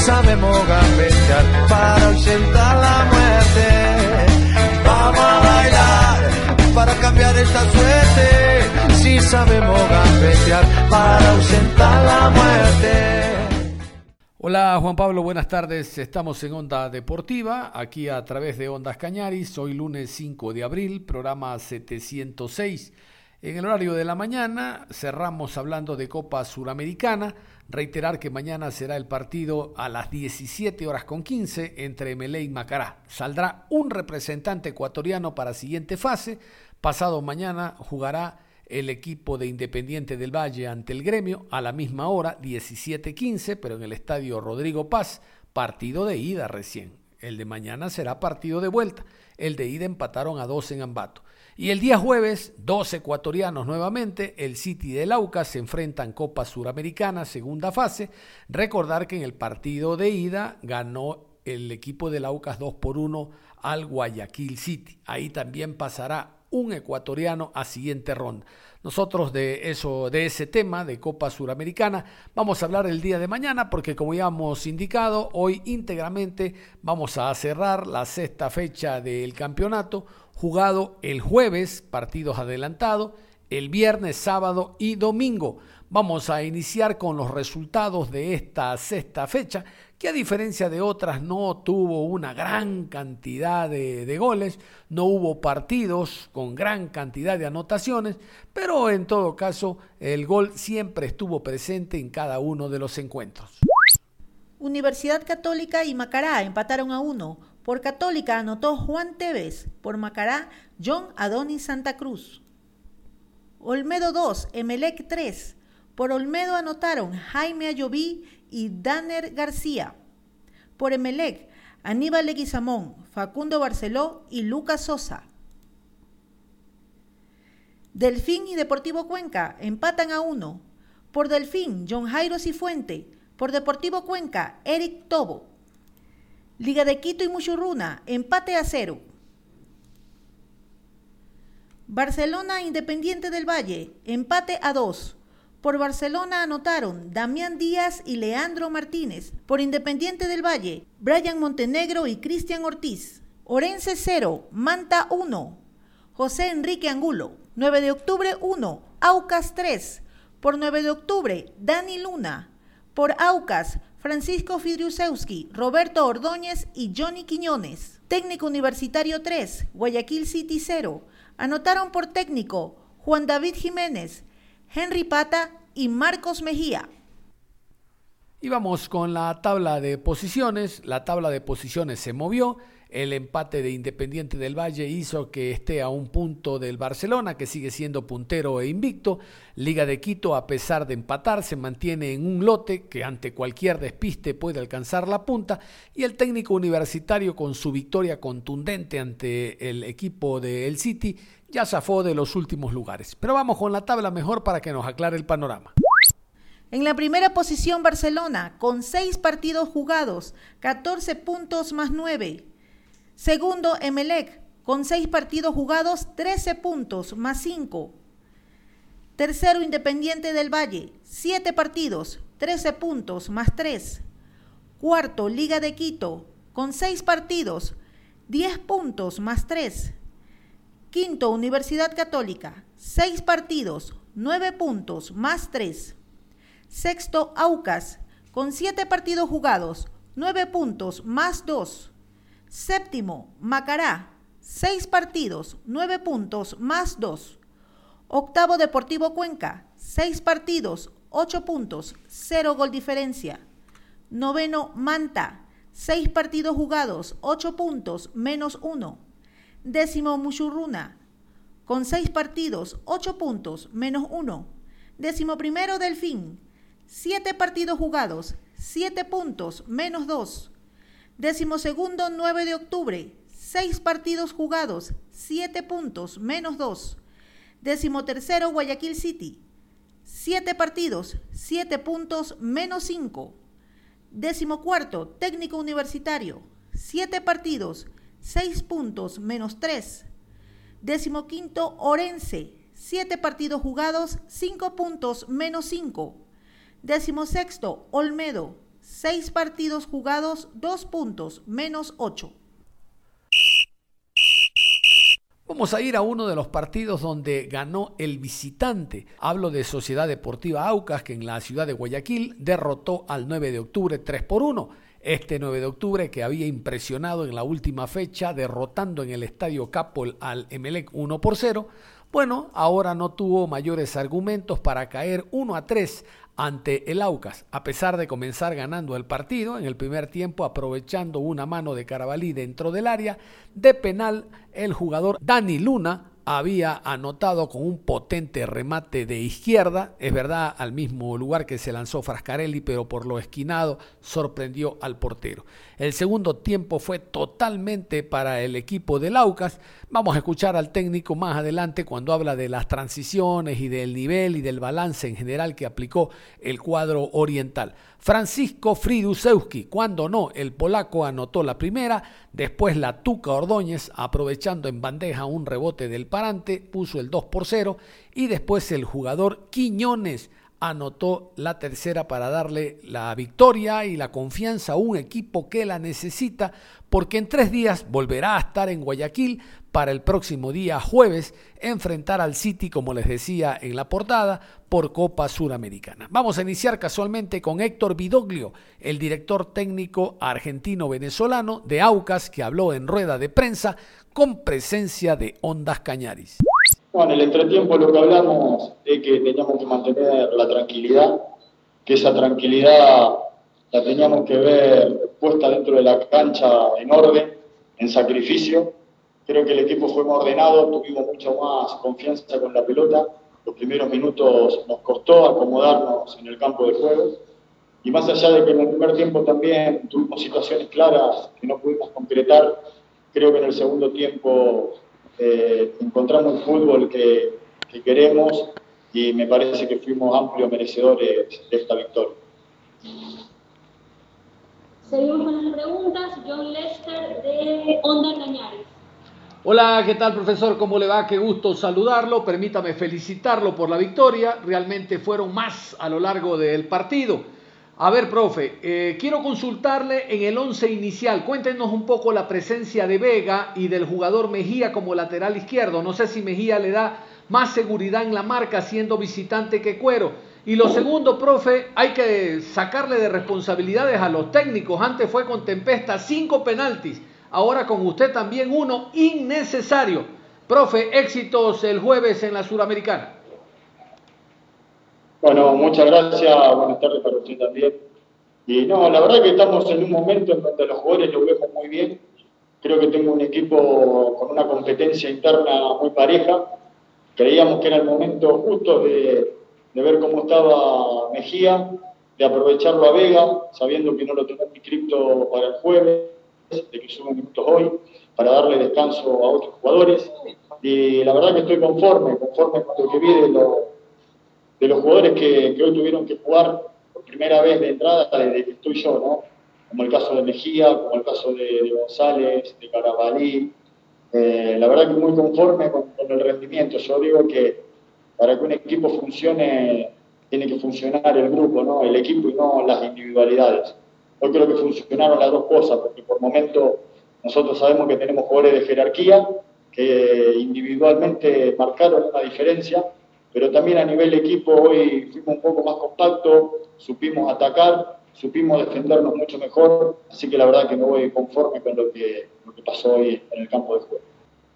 Sabemos gambetear para ausentar la muerte. Vamos a bailar para cambiar esta suerte. Si sabemos gambetear para ausentar la muerte. Hola Juan Pablo, buenas tardes. Estamos en Onda Deportiva, aquí a través de Ondas Cañaris. Hoy lunes 5 de abril, programa 706. En el horario de la mañana cerramos hablando de Copa Suramericana. Reiterar que mañana será el partido a las 17 horas con 15 entre Melé y Macará. Saldrá un representante ecuatoriano para siguiente fase. Pasado mañana jugará el equipo de Independiente del Valle ante el gremio a la misma hora, 17-15, pero en el estadio Rodrigo Paz, partido de ida recién. El de mañana será partido de vuelta. El de ida empataron a dos en Ambato. Y el día jueves, dos ecuatorianos nuevamente, el City del Aucas se enfrentan Copa Suramericana, segunda fase. Recordar que en el partido de ida ganó el equipo del Aucas 2 por 1 al Guayaquil City. Ahí también pasará un ecuatoriano a siguiente ronda. Nosotros de eso, de ese tema de Copa Suramericana, vamos a hablar el día de mañana, porque como ya hemos indicado, hoy íntegramente vamos a cerrar la sexta fecha del campeonato jugado el jueves, partidos adelantados, el viernes, sábado y domingo. Vamos a iniciar con los resultados de esta sexta fecha, que a diferencia de otras no tuvo una gran cantidad de, de, goles, no hubo partidos con gran cantidad de anotaciones, pero en todo caso el gol siempre estuvo presente en cada uno de los encuentros. Universidad Católica y Macará empataron a uno. Por Católica anotó Juan Tevez, por Macará John Adonis Santa Cruz. Olmedo 2, Emelec 3. Por Olmedo anotaron Jaime Ayoví y Danner García. Por Emelec, Aníbal Leguizamón, Facundo Barceló y Lucas Sosa. Delfín y Deportivo Cuenca empatan a uno. Por Delfín, John Jairo Cifuente. Por Deportivo Cuenca, Eric Tobo. Liga de Quito y Muchurruna, empate a cero. Barcelona Independiente del Valle, empate a dos. Por Barcelona anotaron Damián Díaz y Leandro Martínez. Por Independiente del Valle, Brian Montenegro y Cristian Ortiz. Orense 0, Manta 1. José Enrique Angulo. 9 de octubre 1, Aucas 3. Por 9 de octubre, Dani Luna. Por Aucas, Francisco Fidriusewski, Roberto Ordóñez y Johnny Quiñones. Técnico Universitario 3, Guayaquil City 0. Anotaron por técnico Juan David Jiménez, Henry Pata y Marcos Mejía. Y vamos con la tabla de posiciones. La tabla de posiciones se movió. El empate de Independiente del Valle hizo que esté a un punto del Barcelona, que sigue siendo puntero e invicto. Liga de Quito, a pesar de empatar, se mantiene en un lote que ante cualquier despiste puede alcanzar la punta. Y el técnico universitario, con su victoria contundente ante el equipo del City, ya zafó de los últimos lugares. Pero vamos con la tabla mejor para que nos aclare el panorama. En la primera posición Barcelona, con seis partidos jugados, 14 puntos más 9. Segundo, Emelec, con seis partidos jugados, 13 puntos, más 5. Tercero, Independiente del Valle, 7 partidos, 13 puntos, más 3. Cuarto, Liga de Quito, con 6 partidos, 10 puntos, más 3. Quinto, Universidad Católica, 6 partidos, 9 puntos, más 3. Sexto, Aucas, con 7 partidos jugados, 9 puntos, más 2. Séptimo, Macará, seis partidos, nueve puntos, más dos. Octavo, Deportivo Cuenca, seis partidos, ocho puntos, cero gol diferencia. Noveno, Manta, 6 partidos jugados, 8 puntos, menos 1. Décimo Muchurruna, con 6 partidos, 8 puntos, menos 1. Décimo primero Delfín, 7 partidos jugados, 7 puntos, menos 2. Décimo segundo 9 de octubre, 6 partidos jugados, 7 puntos, menos 2. Décimo tercero Guayaquil City, 7 partidos, 7 puntos, menos 5. Décimo cuarto, técnico universitario, 7 partidos, 6 puntos, menos 3. Décimo quinto, Orense, 7 partidos jugados, 5 puntos, menos 5. Décimo sexto, Olmedo, 6 partidos jugados, 2 puntos, menos 8. Vamos a ir a uno de los partidos donde ganó el visitante. Hablo de Sociedad Deportiva Aucas, que en la ciudad de Guayaquil derrotó al 9 de octubre 3 por 1. Este 9 de octubre que había impresionado en la última fecha, derrotando en el Estadio Capol al Emelec 1 por 0. Bueno, ahora no tuvo mayores argumentos para caer 1 a 3 ante el Aucas, a pesar de comenzar ganando el partido en el primer tiempo aprovechando una mano de Carabalí dentro del área, de penal el jugador Dani Luna había anotado con un potente remate de izquierda, es verdad, al mismo lugar que se lanzó Frascarelli, pero por lo esquinado sorprendió al portero. El segundo tiempo fue totalmente para el equipo del Aucas. Vamos a escuchar al técnico más adelante cuando habla de las transiciones y del nivel y del balance en general que aplicó el cuadro oriental. Francisco Fridusewski, cuando no, el polaco anotó la primera, después la Tuca Ordóñez, aprovechando en bandeja un rebote del parante, puso el 2 por 0 y después el jugador Quiñones anotó la tercera para darle la victoria y la confianza a un equipo que la necesita, porque en tres días volverá a estar en Guayaquil para el próximo día jueves enfrentar al City, como les decía en la portada, por Copa Suramericana. Vamos a iniciar casualmente con Héctor Vidoglio, el director técnico argentino-venezolano de Aucas, que habló en rueda de prensa con presencia de Ondas Cañaris. Bueno, en el entretiempo lo que hablamos es que teníamos que mantener la tranquilidad, que esa tranquilidad la teníamos que ver puesta dentro de la cancha en orden, en sacrificio. Creo que el equipo fue más ordenado, tuvimos mucha más confianza con la pelota. Los primeros minutos nos costó acomodarnos en el campo de juego. Y más allá de que en el primer tiempo también tuvimos situaciones claras que no pudimos concretar, creo que en el segundo tiempo eh, encontramos el fútbol que, queremos y me parece que fuimos amplios merecedores de esta victoria. Seguimos con las preguntas. John Lester de Onda Cañares. Hola, ¿qué tal profesor? ¿Cómo le va? Qué gusto saludarlo. Permítame felicitarlo por la victoria. Realmente fueron más a lo largo del partido. A ver, profe, eh, quiero consultarle en el once inicial. Cuéntenos un poco la presencia de Vega y del jugador Mejía como lateral izquierdo. No sé si Mejía le da más seguridad en la marca siendo visitante que Cuero. Y lo segundo, profe, hay que sacarle de responsabilidades a los técnicos. Antes fue con Tempesta cinco penaltis, ahora con usted también uno innecesario. Profe, éxitos el jueves en la Suramericana. Bueno, muchas gracias, buenas tardes para usted también. Y no, la verdad que estamos en un momento en donde los jugadores lo vemos muy bien. Creo que tengo un equipo con una competencia interna muy pareja. Creíamos que era el momento justo de, ver cómo estaba Mejía, de aprovecharlo a Vega, sabiendo que no lo tengo inscrito para el jueves, de que subo minutos hoy, para darle descanso a otros jugadores. Y la verdad que estoy conforme, conforme con lo que vi de los de los jugadores que, hoy tuvieron que jugar por primera vez de entrada desde que estoy yo, ¿no? Como el caso de Mejía, como el caso de, González, de Carabalí. Eh, la verdad que muy conforme con, el rendimiento. Yo digo que para que un equipo funcione, tiene que funcionar el grupo, ¿no? El equipo y no las individualidades. Hoy creo que funcionaron las dos cosas, porque por momento nosotros sabemos que tenemos jugadores de jerarquía que individualmente marcaron una diferencia pero también a nivel equipo hoy fuimos un poco más compactos, supimos atacar, supimos defendernos mucho mejor, así que la verdad que me voy conforme con lo que pasó hoy en el campo de juego.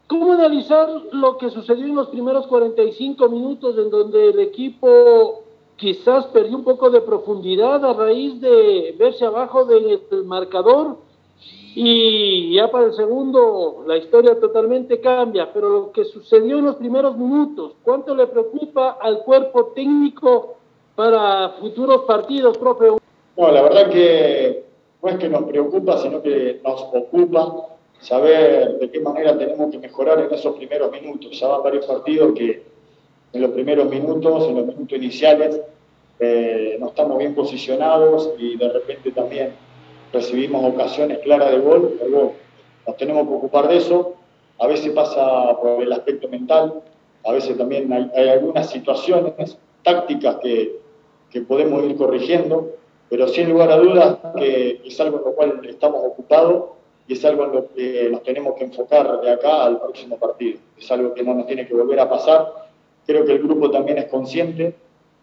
¿Cómo analizar lo que sucedió en los primeros 45 minutos en donde el equipo quizás perdió un poco de profundidad a raíz de verse abajo del marcador y ya para el segundo la historia totalmente cambia, pero lo que sucedió en los primeros minutos, ¿cuánto le preocupa al cuerpo técnico para futuros partidos, profe? No, la verdad que no es que nos preocupa, sino que nos ocupa saber de qué manera tenemos que mejorar en esos primeros minutos. Ya van varios partidos que en los primeros minutos, en los minutos iniciales, eh, no estamos bien posicionados y de repente también recibimos ocasiones claras de gol, luego nos tenemos que ocupar de eso. A veces pasa por el aspecto mental, a veces también hay, algunas situaciones tácticas que, que, podemos ir corrigiendo, pero sin lugar a dudas que es algo en lo cual estamos ocupados y es algo en lo que nos tenemos que enfocar de acá al próximo partido. Es algo que no nos tiene que volver a pasar. Creo que el grupo también es consciente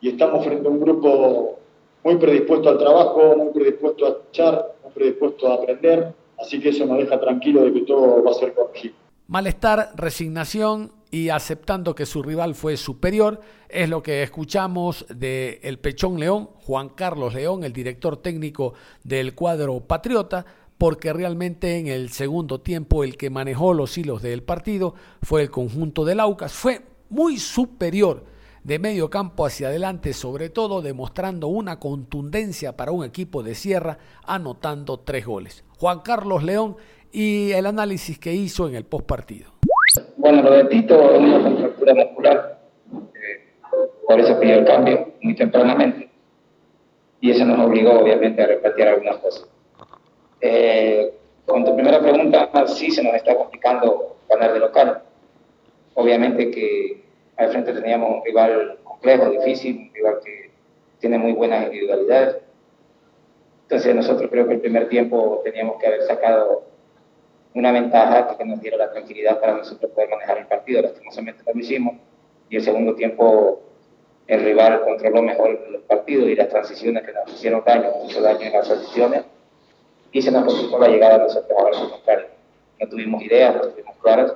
y estamos frente a un grupo muy predispuesto al trabajo, muy predispuesto a echar, muy predispuesto a aprender, así que eso nos deja tranquilo de que todo va a ser corregido. Malestar, resignación y aceptando que su rival fue superior, es lo que escuchamos de el Pechón León, Juan Carlos León, el director técnico del cuadro Patriota, porque realmente en el segundo tiempo el que manejó los hilos del partido fue el conjunto del Aucas, fue muy superior de medio campo hacia adelante, sobre todo demostrando una contundencia para un equipo de sierra, anotando tres goles. Juan Carlos León y el análisis que hizo en el postpartido. Bueno, lo de Tito es una contractura muscular, eh, por eso pidió el cambio muy tempranamente y eso nos obligó obviamente a repartir algunas cosas. Eh, con tu primera pregunta, sí se nos está complicando ganar de local. Obviamente que al frente teníamos un rival complejo, difícil, un rival que tiene muy buenas individualidades. Entonces nosotros creo que el primer tiempo teníamos que haber sacado una ventaja que nos diera la tranquilidad para nosotros poder manejar el partido. Lastimosamente lo hicimos. Y el segundo tiempo el rival controló mejor el partido y las transiciones que nos hicieron daño, mucho daño en las transiciones. Y se nos complicó la llegada de nosotros a lo contrario. No tuvimos ideas, no tuvimos claras.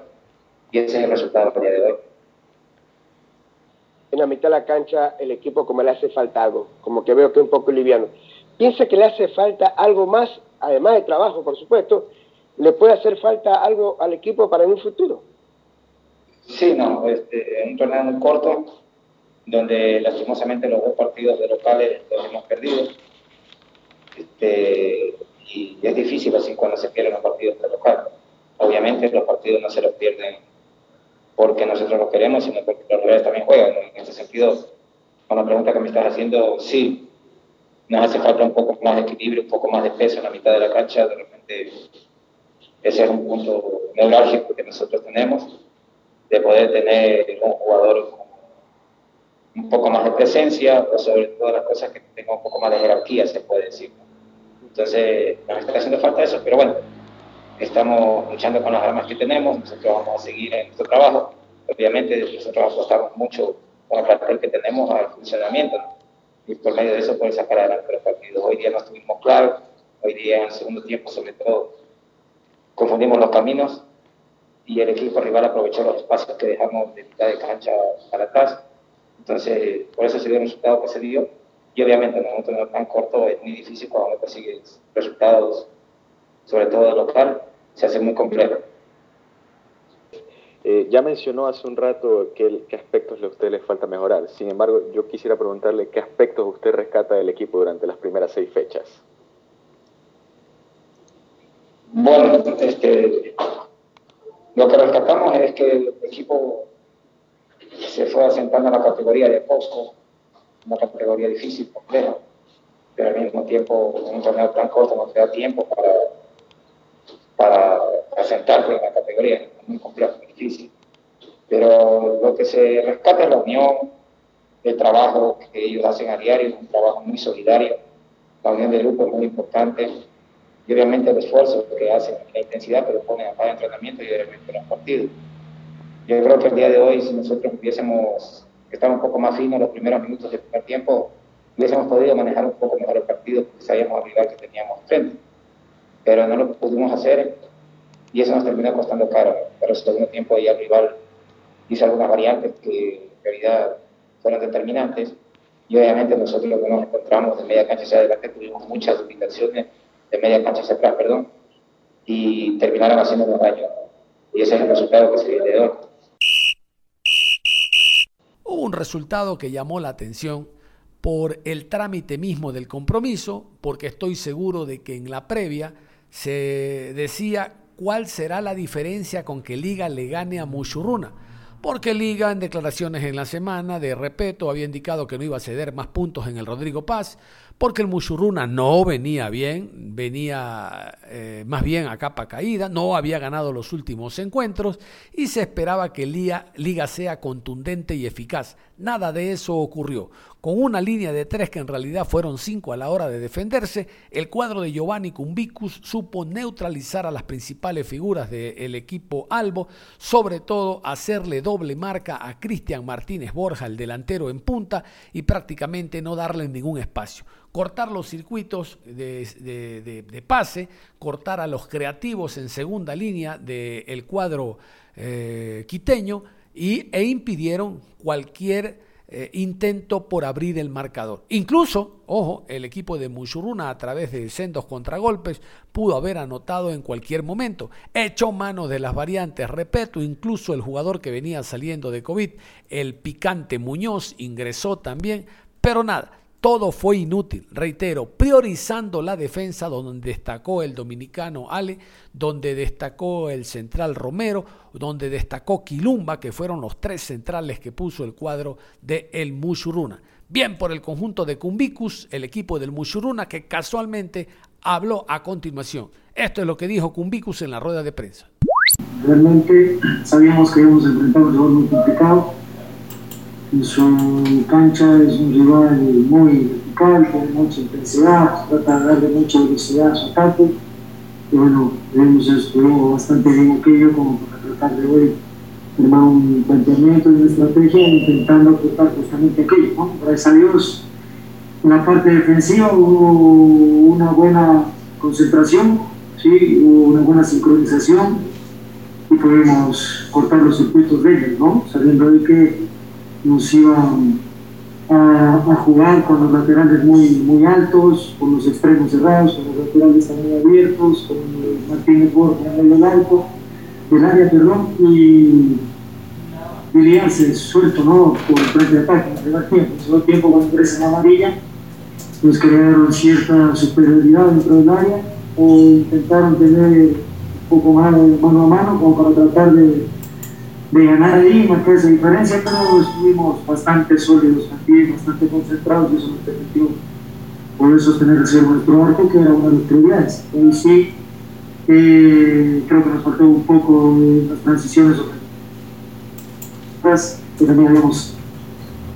Y ese es el resultado del día de hoy en la mitad de la cancha el equipo como le hace falta algo, como que veo que es un poco liviano. ¿Piensa que le hace falta algo más, además de trabajo, por supuesto, le puede hacer falta algo al equipo para en un futuro? Sí, no, este, un torneo muy corto, donde lastimosamente los dos partidos de locales los hemos perdido. Este, y es difícil así cuando se pierden los partidos de local. Obviamente los partidos no se los pierden porque nosotros lo queremos, sino porque los rivales también juegan. En ese sentido, con la pregunta que me estás haciendo, sí, nos hace falta un poco más de equilibrio, un poco más de peso en la mitad de la cancha. De repente, ese es un punto neurálgico que nosotros tenemos, de poder tener un jugador con un poco más de presencia, o sobre todo las cosas que tenga un poco más de jerarquía, se puede decir. Entonces, nos está haciendo falta eso, pero bueno, estamos luchando con las armas que tenemos, nosotros vamos a seguir en nuestro trabajo. Obviamente nosotros apostamos mucho con el papel que tenemos al funcionamiento y por medio de eso poder sacar adelante los partidos. Hoy día no estuvimos claros, hoy día en el segundo tiempo sobre todo confundimos los caminos y el equipo rival aprovechó los espacios que dejamos de mitad de cancha para atrás. Entonces, por eso se dio el resultado que se dio. Y obviamente en un torneo tan corto es muy difícil cuando no consigues resultados sobre todo local, se hace muy complejo. Eh, ya mencionó hace un rato qué, qué aspectos a usted le falta mejorar. Sin embargo, yo quisiera preguntarle qué aspectos usted rescata del equipo durante las primeras seis fechas. Bueno, este, lo que rescatamos es que el equipo se fue asentando en la categoría de poco, una categoría difícil, compleja, pero al mismo tiempo un torneo tan corto no te da tiempo para asentarte en la categoría, es muy complejo, difícil. Pero lo que se rescata es la unión, el trabajo que ellos hacen a diario, un trabajo muy solidario, la unión de grupo es muy importante, y obviamente el esfuerzo que hacen, la intensidad que le ponen a cada entrenamiento y obviamente en los partidos. Yo creo que el día de hoy, si nosotros hubiésemos estado un poco más finos los primeros minutos del primer tiempo, hubiésemos podido manejar un poco mejor el partido porque sabíamos el rival que teníamos frente pero no lo pudimos hacer y eso nos terminó costando caro. Pero el segundo tiempo ya el rival hizo algunas variantes que en realidad fueron determinantes y obviamente nosotros que nos encontramos de media cancha hacia adelante tuvimos muchas limitaciones de media cancha hacia atrás, perdón, y terminaron haciéndonos daño. Y ese es el resultado que se de hoy. Hubo un resultado que llamó la atención por el trámite mismo del compromiso, porque estoy seguro de que en la previa se decía cuál será la diferencia con que Liga le gane a Mushuruna porque Liga en declaraciones en la semana de repeto había indicado que no iba a ceder más puntos en el Rodrigo Paz, porque el Mushuruna no venía bien, venía eh, más bien a capa caída, no había ganado los últimos encuentros y se esperaba que Liga, Liga sea contundente y eficaz. Nada de eso ocurrió. Con una línea de tres que en realidad fueron cinco a la hora de defenderse, el cuadro de Giovanni Cumbicus supo neutralizar a las principales figuras del equipo Albo, sobre todo hacerle doble marca a Cristian Martínez Borja, el delantero en punta, y prácticamente no darle ningún espacio cortar los circuitos de, pase, cortar a los creativos en segunda línea del cuadro eh, quiteño y, e impidieron cualquier eh, intento por abrir el marcador. Incluso, ojo, el equipo de Mushuruna a través de sendos contragolpes pudo haber anotado en cualquier momento. Echó mano de las variantes, repito, incluso el jugador que venía saliendo de COVID, el picante Muñoz, ingresó también, pero nada, todo fue inútil, reitero, priorizando la defensa donde destacó el dominicano Ale, donde destacó el central Romero, donde destacó Quilumba, que fueron los tres centrales que puso el cuadro de el Mushuruna. Bien por el conjunto de Cumbicus, el equipo del Mushuruna, que casualmente habló a continuación. Esto es lo que dijo Cumbicus en la rueda de prensa. Realmente sabíamos que íbamos a enfrentar un muy complicado su cancha es un rival muy vertical, con mucha intensidad, trata de darle mucha velocidad a su ataque. Y bueno, vemos esto bastante bien aquello como para tratar de hoy formar un planteamiento y una estrategia intentando aportar justamente aquello. ¿no? Gracias a Dios, en la parte defensiva hubo una buena concentración, ¿sí? hubo una buena sincronización y pudimos cortar los circuitos de ellos, ¿no? sabiendo de que nos iban a, jugar con los laterales muy, muy altos, con los extremos cerrados, con los laterales también abiertos, con Martínez Borja el alto del área, perdón, y se suelto ¿no? por frente de ataque en el tiempo. En el segundo tiempo, cuando ingresa en amarilla, nos crearon cierta superioridad dentro del área o intentaron tener un poco más de mano a mano como para tratar de de ganar ahí, marcar esa diferencia, pero estuvimos bastante sólidos también, bastante concentrados y eso nos permitió poder sostener el cierre nuestro arco, que era una de las prioridades. Y sí, eh, creo que nos faltó un poco de las transiciones que también habíamos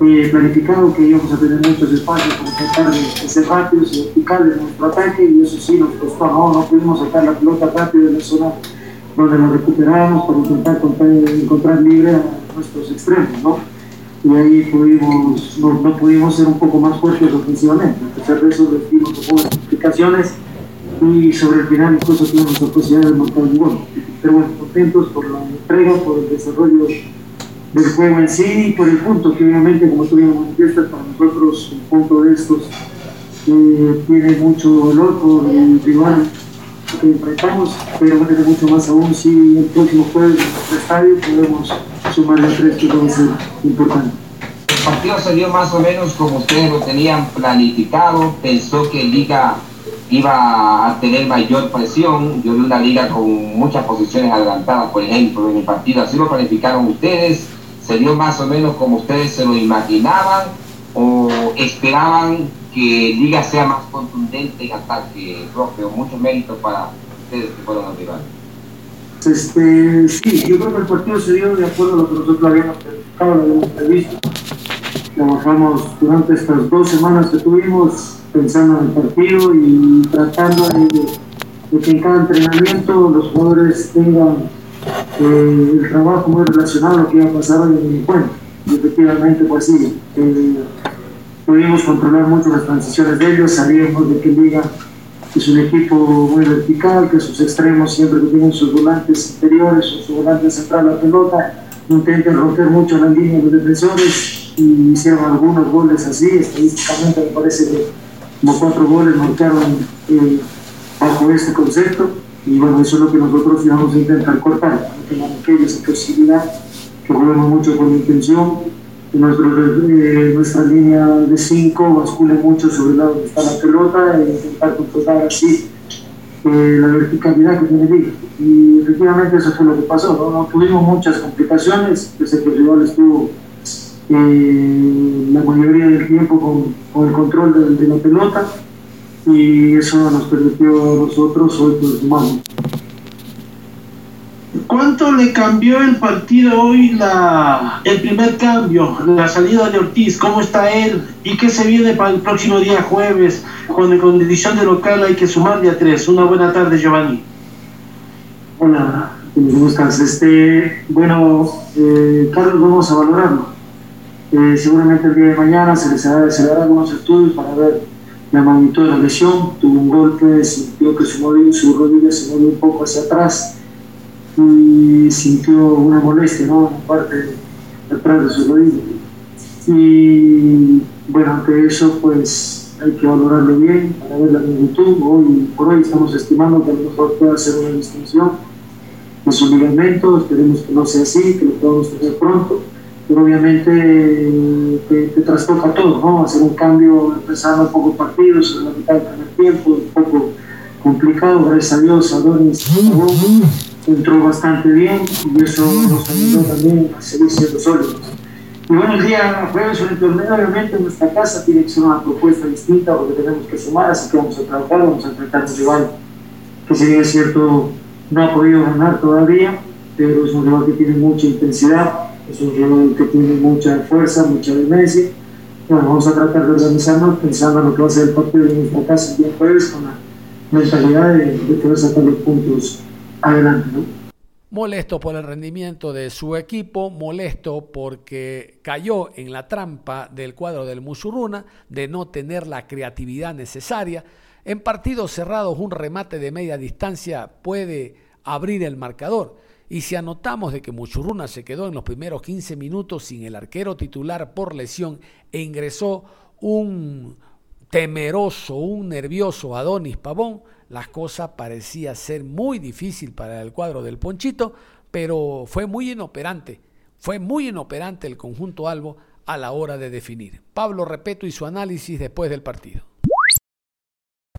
eh, planificado que íbamos a tener muchos espacios para tratar de, ser rápidos y verticales en nuestro ataque y eso sí nos costó, no, no pudimos sacar la pelota rápido de la zona donde nos recuperamos para intentar encontrar libre a nuestros extremos, ¿no? Y ahí pudimos, no, pudimos ser un poco más fuertes ofensivamente. A pesar de eso, recibimos algunas explicaciones y sobre el final incluso tuvimos la posibilidad de montar un gol. Pero contentos por la entrega, por el desarrollo del juego en sí y por el punto que obviamente, como tuvimos manifiesta, para nosotros un punto de estos eh, tiene mucho valor por el rival que enfrentamos, pero va a tener mucho más aún si el próximo jueves en estadio podemos sumar los tres que va. El partido salió más o menos como ustedes lo tenían planificado, pensó que Liga iba a tener mayor presión, yo vi una liga con muchas posiciones adelantadas, por ejemplo, en el partido, así lo planificaron ustedes, se dio más o menos como ustedes se lo imaginaban o esperaban que Liga sea más contundente en ataque propio. Muchos méritos para ustedes que fueron los rivales. Este, sí, yo creo que el partido se dio de acuerdo a lo que nosotros habíamos planificado, lo habíamos previsto. Trabajamos durante estas dos semanas que tuvimos pensando en el partido y tratando de, que en cada entrenamiento los jugadores tengan eh, el trabajo muy relacionado a lo que iba a pasar en el encuentro. Y efectivamente, pues sí, eh, pudimos controlar mucho las transiciones de ellos, sabíamos de que Liga es un equipo muy vertical, que sus extremos siempre que tienen sus volantes interiores o su volante central la pelota, intentan romper mucho las líneas de los defensores y hicieron algunos goles así, estadísticamente me parece que como cuatro goles marcaron eh, bajo este concepto. Y bueno, eso es lo que nosotros vamos a intentar cortar, que no esa posibilidad, que juguemos mucho con intención, eh, nuestra línea de cinco bascule mucho sobre el lado donde está la pelota e intentar controlar así eh, la verticalidad que tiene el Y efectivamente eso fue lo que pasó, ¿no? tuvimos muchas complicaciones, desde que el rival estuvo eh, la mayoría del tiempo con, con el control de, de, la pelota y eso nos permitió a nosotros hoy pues más. ¿Cuánto le cambió el partido hoy la, el primer cambio, la salida de Ortiz? ¿Cómo está él? ¿Y qué se viene para el próximo día jueves, cuando en condición de local hay que sumar de a tres? Una buena tarde, Giovanni. Hola, ¿cómo estás? Este, bueno, eh, Carlos, vamos a valorarlo. Eh, seguramente el día de mañana se les hará, se algunos estudios para ver la magnitud de la lesión. Tuvo un golpe, sintió que su, su rodilla se movió un poco hacia atrás y sintió una molestia ¿no? parte atrás de su rodilla. Y bueno, ante eso pues hay que valorarlo bien para ver la magnitud. Hoy por hoy estamos estimando que a lo mejor pueda ser una distinción de su ligamento, esperemos que no sea así, que lo podamos tener pronto, pero obviamente te, te trastoca todo, ¿no? Hacer un cambio empezando un poco partidos en la mitad del primer tiempo, un poco complicado, gracias a Dios, Adonis entró bastante bien y eso nos ayudó también a seguir siendo sólidos. Y bueno, el día jueves en el torneo, obviamente nuestra casa tiene que ser una propuesta distinta porque tenemos que sumar, así que vamos a trabajar, vamos a enfrentar un rival que si bien es cierto no ha podido ganar todavía, pero es un rival que tiene mucha intensidad, es un rival que tiene mucha fuerza, mucha demencia. Bueno, vamos a tratar de organizarnos pensando en lo que va a ser el partido de nuestra casa el día jueves con la mentalidad de, de poder sacar los puntos adelante. Molesto por el rendimiento de su equipo, molesto porque cayó en la trampa del cuadro del Musurruna de no tener la creatividad necesaria. En partidos cerrados un remate de media distancia puede abrir el marcador. Y si anotamos de que Muchurruna se quedó en los primeros 15 minutos sin el arquero titular por lesión e ingresó un temeroso, un nervioso Adonis Pavón, las cosas parecía ser muy difícil para el cuadro del Ponchito, pero fue muy inoperante, fue muy inoperante el conjunto Albo a la hora de definir. Pablo Repeto y su análisis después del partido.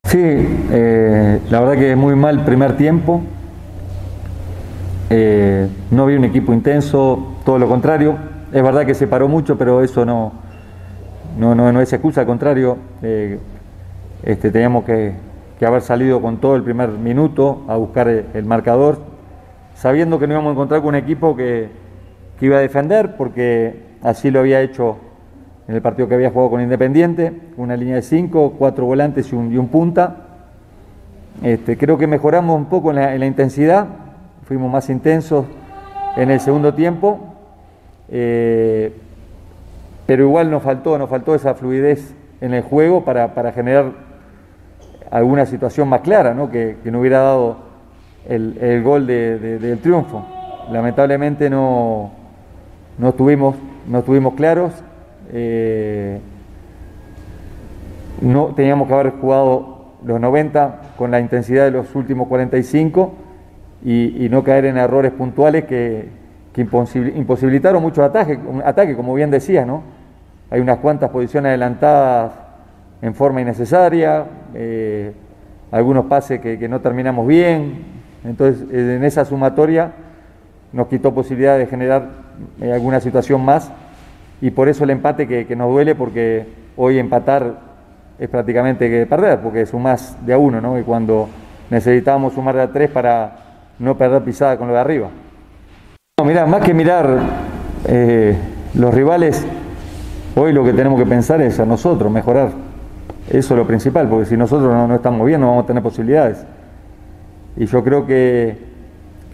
Sí, eh, la verdad que es muy mal primer tiempo. Eh, no vi un equipo intenso, todo lo contrario. Es verdad que se paró mucho, pero eso no, no, no, es excusa, al contrario. Eh, este, teníamos que, que haber salido con todo el primer minuto a buscar el, marcador, sabiendo que no íbamos a encontrar con un equipo que, iba a defender, porque así lo había hecho en el partido que había jugado con Independiente, una línea de cinco, cuatro volantes y un, punta. Este, creo que mejoramos un poco en la, intensidad, fuimos más intensos en el segundo tiempo, eh, pero igual nos faltó, nos faltó esa fluidez en el juego para, para generar alguna situación más clara, ¿no? Que, no hubiera dado el, gol del triunfo. Lamentablemente no, no, estuvimos, no estuvimos claros. Eh, no teníamos que haber jugado los 90 con la intensidad de los últimos 45 y, y no caer en errores puntuales que, que imposibilitaron muchos ataques, ataque, como bien decía, ¿no? Hay unas cuantas posiciones adelantadas en forma innecesaria, eh, algunos pases que, no terminamos bien. Entonces, eh, en esa sumatoria nos quitó posibilidad de generar eh, alguna situación más y por eso el empate que, nos duele porque hoy empatar es prácticamente que perder, porque sumás de a uno, ¿no? Y cuando necesitábamos sumar de a tres para no perder pisada con lo de arriba. No, mirá, más que mirar los rivales, hoy lo que tenemos que pensar es a nosotros, mejorar. Eso es lo principal, porque si nosotros no, estamos bien no vamos a tener posibilidades. Y yo creo que,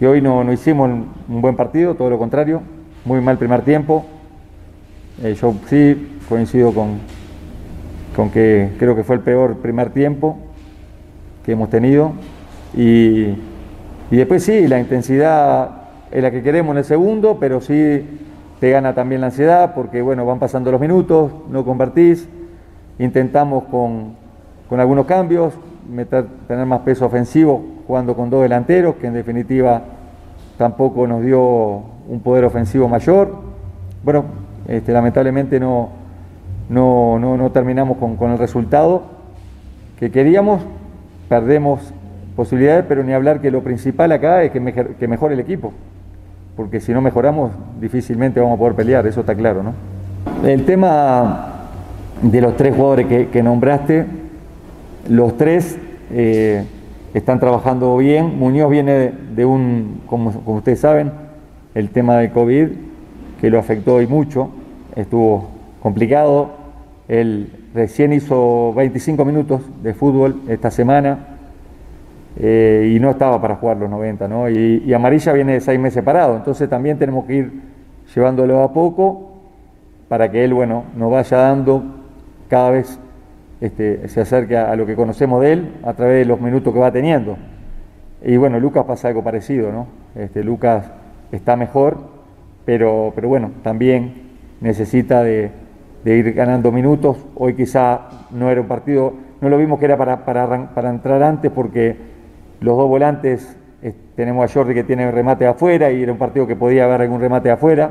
hoy no, hicimos un buen partido, todo lo contrario, muy mal primer tiempo. Eh, yo sí coincido con, con que creo que fue el peor primer tiempo que hemos tenido. Y, y después sí, la intensidad es la que queremos en el segundo, pero sí te gana también la ansiedad porque, bueno, van pasando los minutos, no convertís, intentamos con, con algunos cambios, tener más peso ofensivo jugando con dos delanteros, que en definitiva tampoco nos dio un poder ofensivo mayor. Bueno, este, lamentablemente no, no, no, terminamos con, con, el resultado que queríamos, perdemos posibilidades, pero ni hablar que lo principal acá es que, que mejore el equipo, porque si no mejoramos difícilmente vamos a poder pelear, eso está claro, ¿no? El tema de los tres jugadores que, nombraste, los tres eh, están trabajando bien. Muñoz viene de, un, como, ustedes saben, el tema del COVID, que lo afectó hoy mucho, estuvo complicado. Él recién hizo 25 minutos de fútbol esta semana eh, y no estaba para jugar los 90, ¿no? Y, Amarilla viene de seis meses parado, entonces también tenemos que ir llevándolo a poco para que él, bueno, nos vaya dando cada vez este, se acerca a lo que conocemos de él a través de los minutos que va teniendo. Y bueno, Lucas pasa algo parecido, ¿no? Este, Lucas está mejor, pero, pero bueno, también necesita de, ir ganando minutos. Hoy quizá no era un partido, no lo vimos que era para, para, entrar antes porque los dos volantes, tenemos a Jordi que tiene remate afuera y era un partido que podía haber algún remate afuera.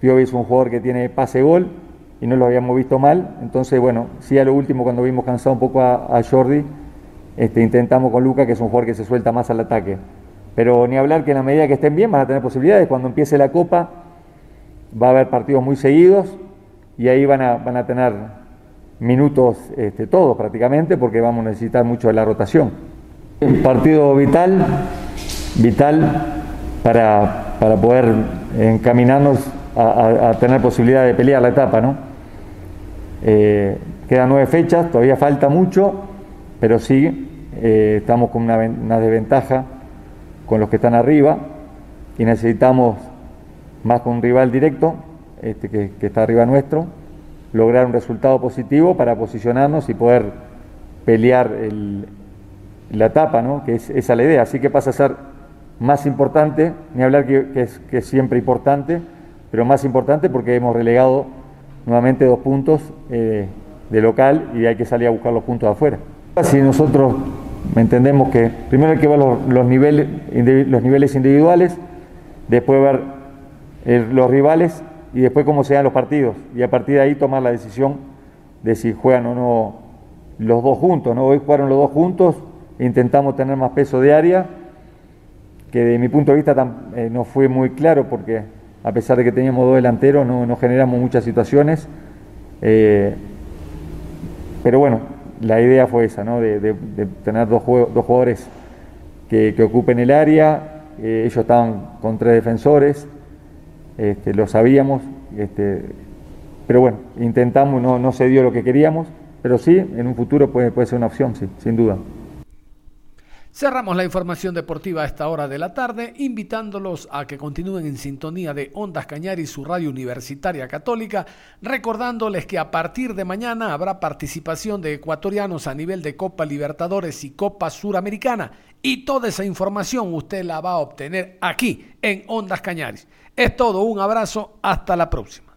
Piovi es un jugador que tiene pase-gol y no lo habíamos visto mal. Entonces, bueno, sí a lo último cuando vimos cansado un poco a, Jordi, este, intentamos con Luca, que es un jugador que se suelta más al ataque. Pero ni hablar que en la medida que estén bien van a tener posibilidades. Cuando empiece la Copa va a haber partidos muy seguidos y ahí van a, van a tener minutos este, todos prácticamente porque vamos a necesitar mucho de la rotación. Un partido vital, vital para, para poder encaminarnos a, tener posibilidad de pelear la etapa, ¿no? Eh, quedan nueve fechas, todavía falta mucho, pero sí, eh, estamos con una, desventaja con los que están arriba y necesitamos más con un rival directo, este, que, está arriba nuestro, lograr un resultado positivo para posicionarnos y poder pelear la etapa, ¿no? que es esa la idea. Así que pasa a ser más importante, ni hablar que, es, que es siempre importante, pero más importante porque hemos relegado nuevamente dos puntos eh, de local y hay que salir a buscar los puntos de afuera. Si nosotros entendemos que primero hay que ver los, niveles, los niveles individuales, después ver eh, los rivales y después cómo se dan los partidos y a partir de ahí tomar la decisión de si juegan o no los dos juntos. Hoy jugaron los dos juntos, intentamos tener más peso de área, que de mi punto de vista eh, no fue muy claro porque a pesar de que teníamos dos delanteros, no, generamos muchas situaciones. Eh, pero bueno, la idea fue esa, ¿no? de, tener dos, dos jugadores que, ocupen el área. Eh, ellos estaban con tres defensores, este, lo sabíamos, este, pero bueno, intentamos, no, no se dio lo que queríamos, pero sí, en un futuro puede, puede ser una opción, sí, sin duda. Cerramos la información deportiva a esta hora de la tarde, invitándolos a que continúen en sintonía de Ondas Cañari, su radio universitaria católica, recordándoles que a partir de mañana habrá participación de ecuatorianos a nivel de Copa Libertadores y Copa Suramericana. Y toda esa información usted la va a obtener aquí en Ondas Cañaris. Es todo, un abrazo, hasta la próxima.